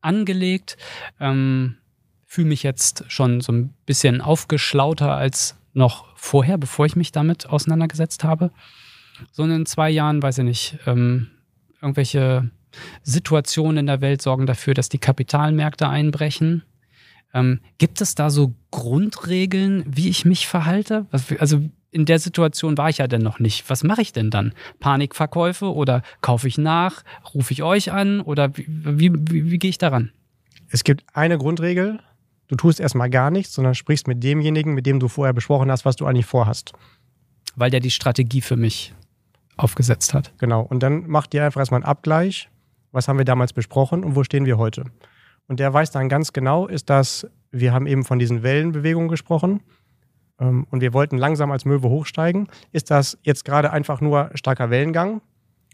Speaker 1: angelegt. Ähm, Fühle mich jetzt schon so ein bisschen aufgeschlauter als noch vorher, bevor ich mich damit auseinandergesetzt habe. So in zwei Jahren, weiß ich nicht, ähm, irgendwelche Situationen in der Welt sorgen dafür, dass die Kapitalmärkte einbrechen ähm, gibt es da so Grundregeln, wie ich mich verhalte? Also in der Situation war ich ja denn noch nicht. Was mache ich denn dann? Panikverkäufe oder kaufe ich nach? Rufe ich euch an oder wie, wie, wie, wie gehe ich daran?
Speaker 2: Es gibt eine Grundregel. Du tust erstmal gar nichts, sondern sprichst mit demjenigen, mit dem du vorher besprochen hast, was du eigentlich vorhast.
Speaker 1: Weil der die Strategie für mich aufgesetzt hat.
Speaker 2: Genau. Und dann macht dir einfach erstmal einen Abgleich. Was haben wir damals besprochen und wo stehen wir heute? Und der weiß dann ganz genau, ist das, wir haben eben von diesen Wellenbewegungen gesprochen ähm, und wir wollten langsam als Möwe hochsteigen. Ist das jetzt gerade einfach nur starker Wellengang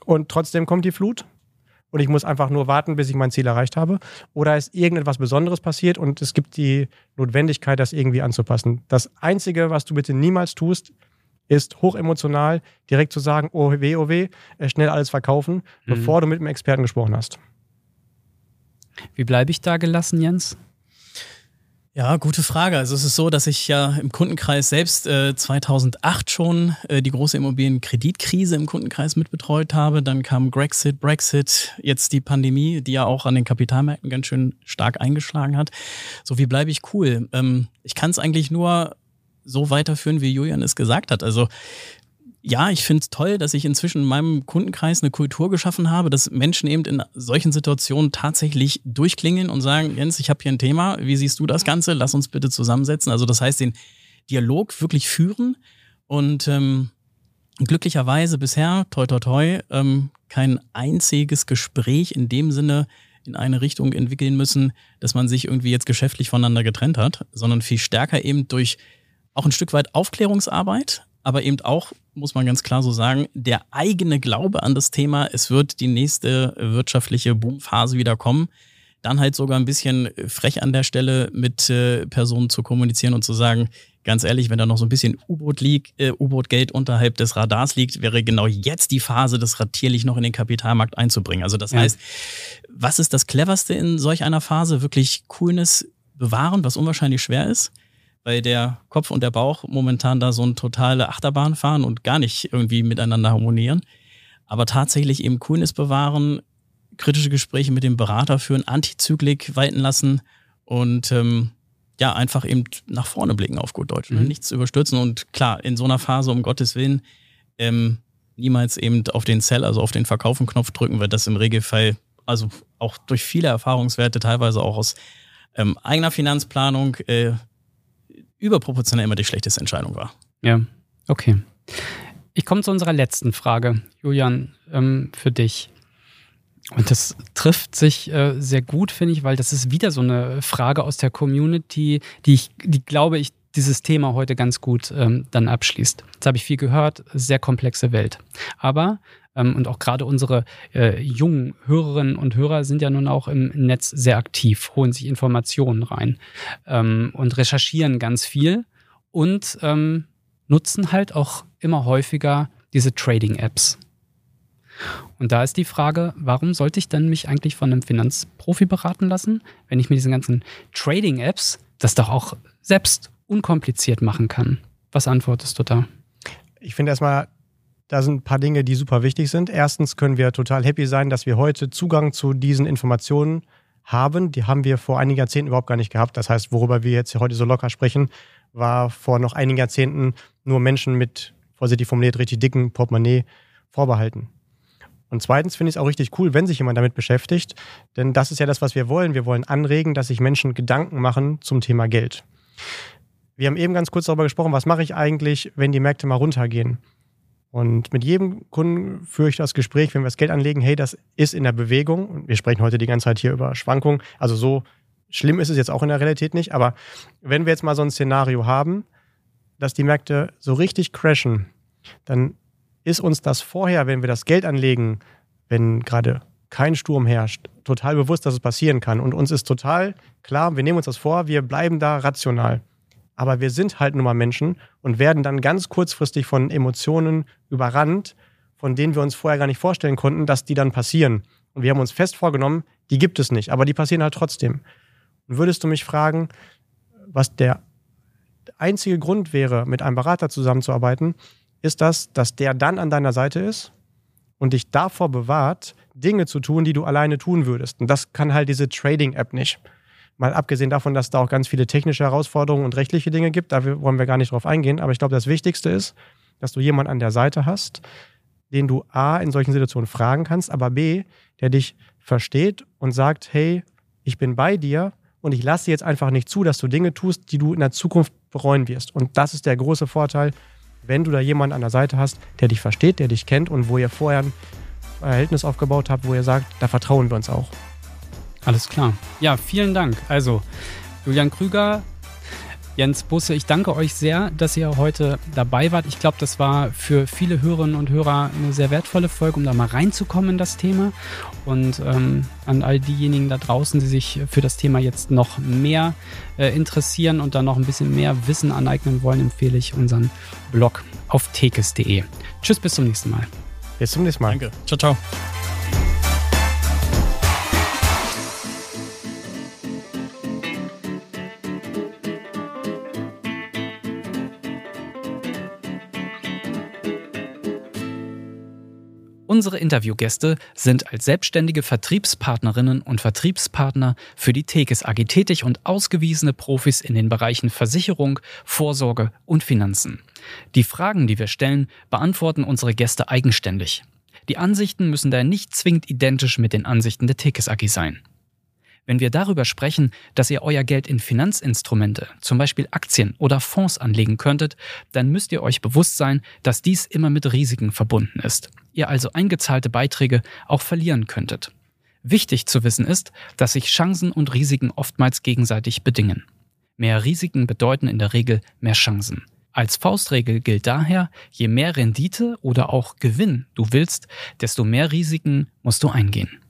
Speaker 2: und trotzdem kommt die Flut? Und ich muss einfach nur warten, bis ich mein Ziel erreicht habe? Oder ist irgendetwas Besonderes passiert und es gibt die Notwendigkeit, das irgendwie anzupassen? Das Einzige, was du bitte niemals tust, ist hochemotional direkt zu sagen, oh weh, oh weh, äh, schnell alles verkaufen, mhm. bevor du mit einem Experten gesprochen hast.
Speaker 1: Wie bleibe ich da gelassen, Jens?
Speaker 3: Ja, gute Frage. Also es ist so, dass ich ja im Kundenkreis selbst äh, 2008 schon äh, die große Immobilienkreditkrise im Kundenkreis mitbetreut habe. Dann kam Grexit, Brexit, jetzt die Pandemie, die ja auch an den Kapitalmärkten ganz schön stark eingeschlagen hat. So, wie bleibe ich cool? Ähm, ich kann es eigentlich nur so weiterführen, wie Julian es gesagt hat. Also ja, ich finde es toll, dass ich inzwischen in meinem Kundenkreis eine Kultur geschaffen habe, dass Menschen eben in solchen Situationen tatsächlich durchklingeln und sagen, Jens, ich habe hier ein Thema, wie siehst du das Ganze? Lass uns bitte zusammensetzen. Also das heißt, den Dialog wirklich führen und ähm, glücklicherweise bisher, toi toi toi, ähm, kein einziges Gespräch in dem Sinne in eine Richtung entwickeln müssen, dass man sich irgendwie jetzt geschäftlich voneinander getrennt hat, sondern viel stärker eben durch auch ein Stück weit Aufklärungsarbeit, aber eben auch, muss man ganz klar so sagen, der eigene Glaube an das Thema, es wird die nächste wirtschaftliche Boomphase wieder kommen, dann halt sogar ein bisschen frech an der Stelle mit äh, Personen zu kommunizieren und zu sagen, ganz ehrlich, wenn da noch so ein bisschen U-Boot liegt, äh, U-Boot-Geld unterhalb des Radars liegt, wäre genau jetzt die Phase, das ratierlich noch in den Kapitalmarkt einzubringen. Also das ja. heißt, was ist das cleverste in solch einer Phase? Wirklich Coolness bewahren, was unwahrscheinlich schwer ist, weil der Kopf und der Bauch momentan da so eine totale Achterbahn fahren und gar nicht irgendwie miteinander harmonieren. Aber tatsächlich eben Coolness bewahren, kritische Gespräche mit dem Berater führen, Antizyklik walten lassen und ähm, ja, einfach eben nach vorne blicken auf gut Deutsch. Ne? Mhm. Nichts überstürzen und klar, in so einer Phase, um Gottes Willen, ähm, niemals eben auf den Sell, also auf den Verkaufen-Knopf drücken, weil das im Regelfall, also auch durch viele Erfahrungswerte, teilweise auch aus ähm, eigener Finanzplanung, äh, überproportional immer die schlechteste Entscheidung war.
Speaker 1: Ja, okay. Ich komme zu unserer letzten Frage, Julian, ähm, für dich. Und das trifft sich äh, sehr gut, finde ich, weil das ist wieder so eine Frage aus der Community, die ich, die glaube ich, dieses Thema heute ganz gut ähm, dann abschließt. Jetzt habe ich viel gehört, sehr komplexe Welt. Aber, ähm, und auch gerade unsere äh, jungen Hörerinnen und Hörer sind ja nun auch im Netz sehr aktiv, holen sich Informationen rein ähm, und recherchieren ganz viel und ähm, nutzen halt auch immer häufiger diese Trading-Apps. Und da ist die Frage, warum sollte ich dann mich eigentlich von einem Finanzprofi beraten lassen, wenn ich mit diesen ganzen Trading-Apps das doch auch selbst unkompliziert machen kann? Was antwortest du da?
Speaker 2: Ich finde erstmal, da sind ein paar Dinge, die super wichtig sind. Erstens können wir total happy sein, dass wir heute Zugang zu diesen Informationen haben. Die haben wir vor einigen Jahrzehnten überhaupt gar nicht gehabt. Das heißt, worüber wir jetzt heute so locker sprechen, war vor noch einigen Jahrzehnten nur Menschen mit, vorsichtig formuliert, richtig dicken Portemonnaie vorbehalten. Und zweitens finde ich es auch richtig cool, wenn sich jemand damit beschäftigt, denn das ist ja das, was wir wollen. Wir wollen anregen, dass sich Menschen Gedanken machen zum Thema Geld. Wir haben eben ganz kurz darüber gesprochen, was mache ich eigentlich, wenn die Märkte mal runtergehen. Und mit jedem Kunden führe ich das Gespräch, wenn wir das Geld anlegen, hey, das ist in der Bewegung. Und wir sprechen heute die ganze Zeit hier über Schwankungen. Also so schlimm ist es jetzt auch in der Realität nicht. Aber wenn wir jetzt mal so ein Szenario haben, dass die Märkte so richtig crashen, dann ist uns das vorher, wenn wir das Geld anlegen, wenn gerade kein Sturm herrscht, total bewusst, dass es passieren kann. Und uns ist total klar, wir nehmen uns das vor, wir bleiben da rational. Aber wir sind halt nun mal Menschen und werden dann ganz kurzfristig von Emotionen überrannt, von denen wir uns vorher gar nicht vorstellen konnten, dass die dann passieren. Und wir haben uns fest vorgenommen, die gibt es nicht, aber die passieren halt trotzdem. Und würdest du mich fragen, was der einzige Grund wäre, mit einem Berater zusammenzuarbeiten, ist das, dass der dann an deiner Seite ist und dich davor bewahrt, Dinge zu tun, die du alleine tun würdest. Und das kann halt diese Trading-App nicht. Mal abgesehen davon, dass da auch ganz viele technische Herausforderungen und rechtliche Dinge gibt, da wollen wir gar nicht drauf eingehen. Aber ich glaube, das Wichtigste ist, dass du jemanden an der Seite hast, den du A in solchen Situationen fragen kannst, aber B, der dich versteht und sagt, hey, ich bin bei dir und ich lasse jetzt einfach nicht zu, dass du Dinge tust, die du in der Zukunft bereuen wirst. Und das ist der große Vorteil, wenn du da jemanden an der Seite hast, der dich versteht, der dich kennt und wo ihr vorher ein Verhältnis aufgebaut habt, wo ihr sagt, da vertrauen wir uns auch.
Speaker 1: Alles klar. Ja, vielen Dank. Also, Julian Krüger, Jens Busse, ich danke euch sehr, dass ihr heute dabei wart. Ich glaube, das war für viele Hörerinnen und Hörer eine sehr wertvolle Folge, um da mal reinzukommen in das Thema. Und ähm, an all diejenigen da draußen, die sich für das Thema jetzt noch mehr äh, interessieren und dann noch ein bisschen mehr Wissen aneignen wollen, empfehle ich unseren Blog auf tekes.de. Tschüss, bis zum nächsten Mal.
Speaker 2: Bis zum nächsten Mal.
Speaker 3: Danke. Ciao, ciao.
Speaker 1: Unsere Interviewgäste sind als selbstständige Vertriebspartnerinnen und Vertriebspartner für die Tekes AG tätig und ausgewiesene Profis in den Bereichen Versicherung, Vorsorge und Finanzen. Die Fragen, die wir stellen, beantworten unsere Gäste eigenständig. Die Ansichten müssen daher nicht zwingend identisch mit den Ansichten der Tekes AG sein. Wenn wir darüber sprechen, dass ihr euer Geld in Finanzinstrumente, zum Beispiel Aktien oder Fonds anlegen könntet, dann müsst ihr euch bewusst sein, dass dies immer mit Risiken verbunden ist. Ihr also eingezahlte Beiträge auch verlieren könntet. Wichtig zu wissen ist, dass sich Chancen und Risiken oftmals gegenseitig bedingen. Mehr Risiken bedeuten in der Regel mehr Chancen. Als Faustregel gilt daher, je mehr Rendite oder auch Gewinn du willst, desto mehr Risiken musst du eingehen.